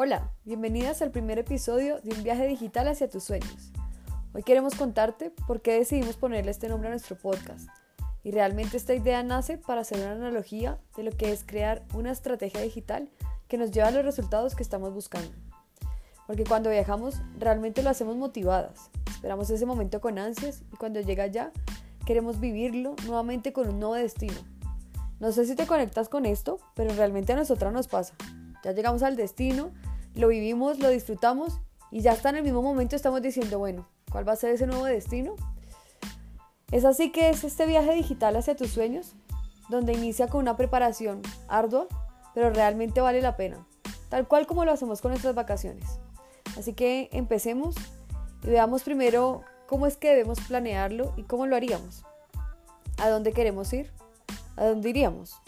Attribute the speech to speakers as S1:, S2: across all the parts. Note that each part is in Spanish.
S1: Hola, bienvenidas al primer episodio de un viaje digital hacia tus sueños. Hoy queremos contarte por qué decidimos ponerle este nombre a nuestro podcast. Y realmente esta idea nace para hacer una analogía de lo que es crear una estrategia digital que nos lleva a los resultados que estamos buscando. Porque cuando viajamos realmente lo hacemos motivadas, esperamos ese momento con ansias y cuando llega ya queremos vivirlo nuevamente con un nuevo destino. No sé si te conectas con esto, pero realmente a nosotras nos pasa. Ya llegamos al destino, lo vivimos, lo disfrutamos y ya está en el mismo momento estamos diciendo, bueno, ¿cuál va a ser ese nuevo destino? Es así que es este viaje digital hacia tus sueños, donde inicia con una preparación ardua, pero realmente vale la pena, tal cual como lo hacemos con nuestras vacaciones. Así que empecemos y veamos primero cómo es que debemos planearlo y cómo lo haríamos. ¿A dónde queremos ir? ¿A dónde iríamos?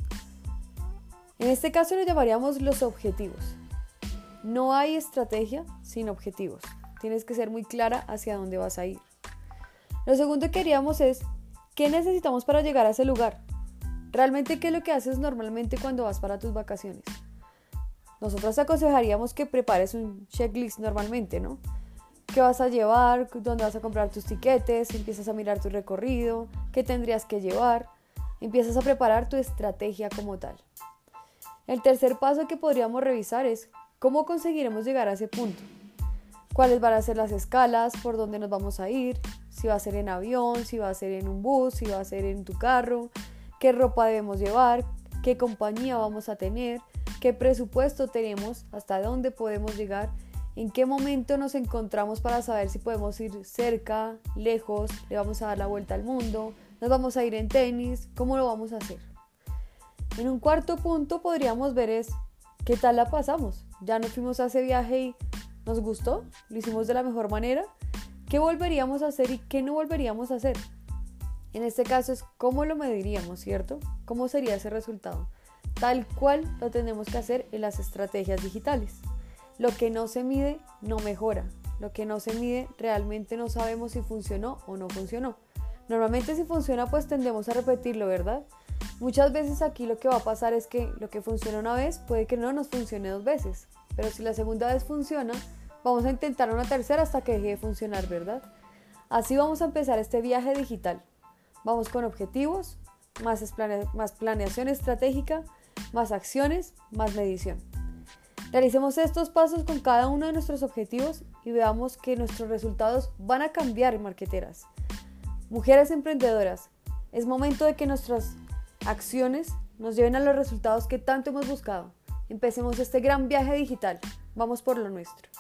S1: En este caso lo llamaríamos los objetivos. No hay estrategia sin objetivos. Tienes que ser muy clara hacia dónde vas a ir. Lo segundo que haríamos es, ¿qué necesitamos para llegar a ese lugar? Realmente, ¿qué es lo que haces normalmente cuando vas para tus vacaciones? Nosotros aconsejaríamos que prepares un checklist normalmente, ¿no? ¿Qué vas a llevar? ¿Dónde vas a comprar tus tiquetes? Empiezas a mirar tu recorrido, qué tendrías que llevar. Empiezas a preparar tu estrategia como tal. El tercer paso que podríamos revisar es cómo conseguiremos llegar a ese punto. Cuáles van a ser las escalas, por dónde nos vamos a ir, si va a ser en avión, si va a ser en un bus, si va a ser en tu carro, qué ropa debemos llevar, qué compañía vamos a tener, qué presupuesto tenemos, hasta dónde podemos llegar, en qué momento nos encontramos para saber si podemos ir cerca, lejos, le vamos a dar la vuelta al mundo, nos vamos a ir en tenis, cómo lo vamos a hacer. En un cuarto punto podríamos ver es qué tal la pasamos. Ya nos fuimos a ese viaje y nos gustó, lo hicimos de la mejor manera. ¿Qué volveríamos a hacer y qué no volveríamos a hacer? En este caso es cómo lo mediríamos, ¿cierto? ¿Cómo sería ese resultado? Tal cual lo tenemos que hacer en las estrategias digitales. Lo que no se mide no mejora. Lo que no se mide realmente no sabemos si funcionó o no funcionó. Normalmente si funciona pues tendemos a repetirlo, ¿verdad? Muchas veces aquí lo que va a pasar es que lo que funciona una vez puede que no nos funcione dos veces. Pero si la segunda vez funciona, vamos a intentar una tercera hasta que deje de funcionar, ¿verdad? Así vamos a empezar este viaje digital. Vamos con objetivos, más, más planeación estratégica, más acciones, más medición. Realicemos estos pasos con cada uno de nuestros objetivos y veamos que nuestros resultados van a cambiar, marqueteras. Mujeres emprendedoras, es momento de que nuestras acciones nos lleven a los resultados que tanto hemos buscado. Empecemos este gran viaje digital. Vamos por lo nuestro.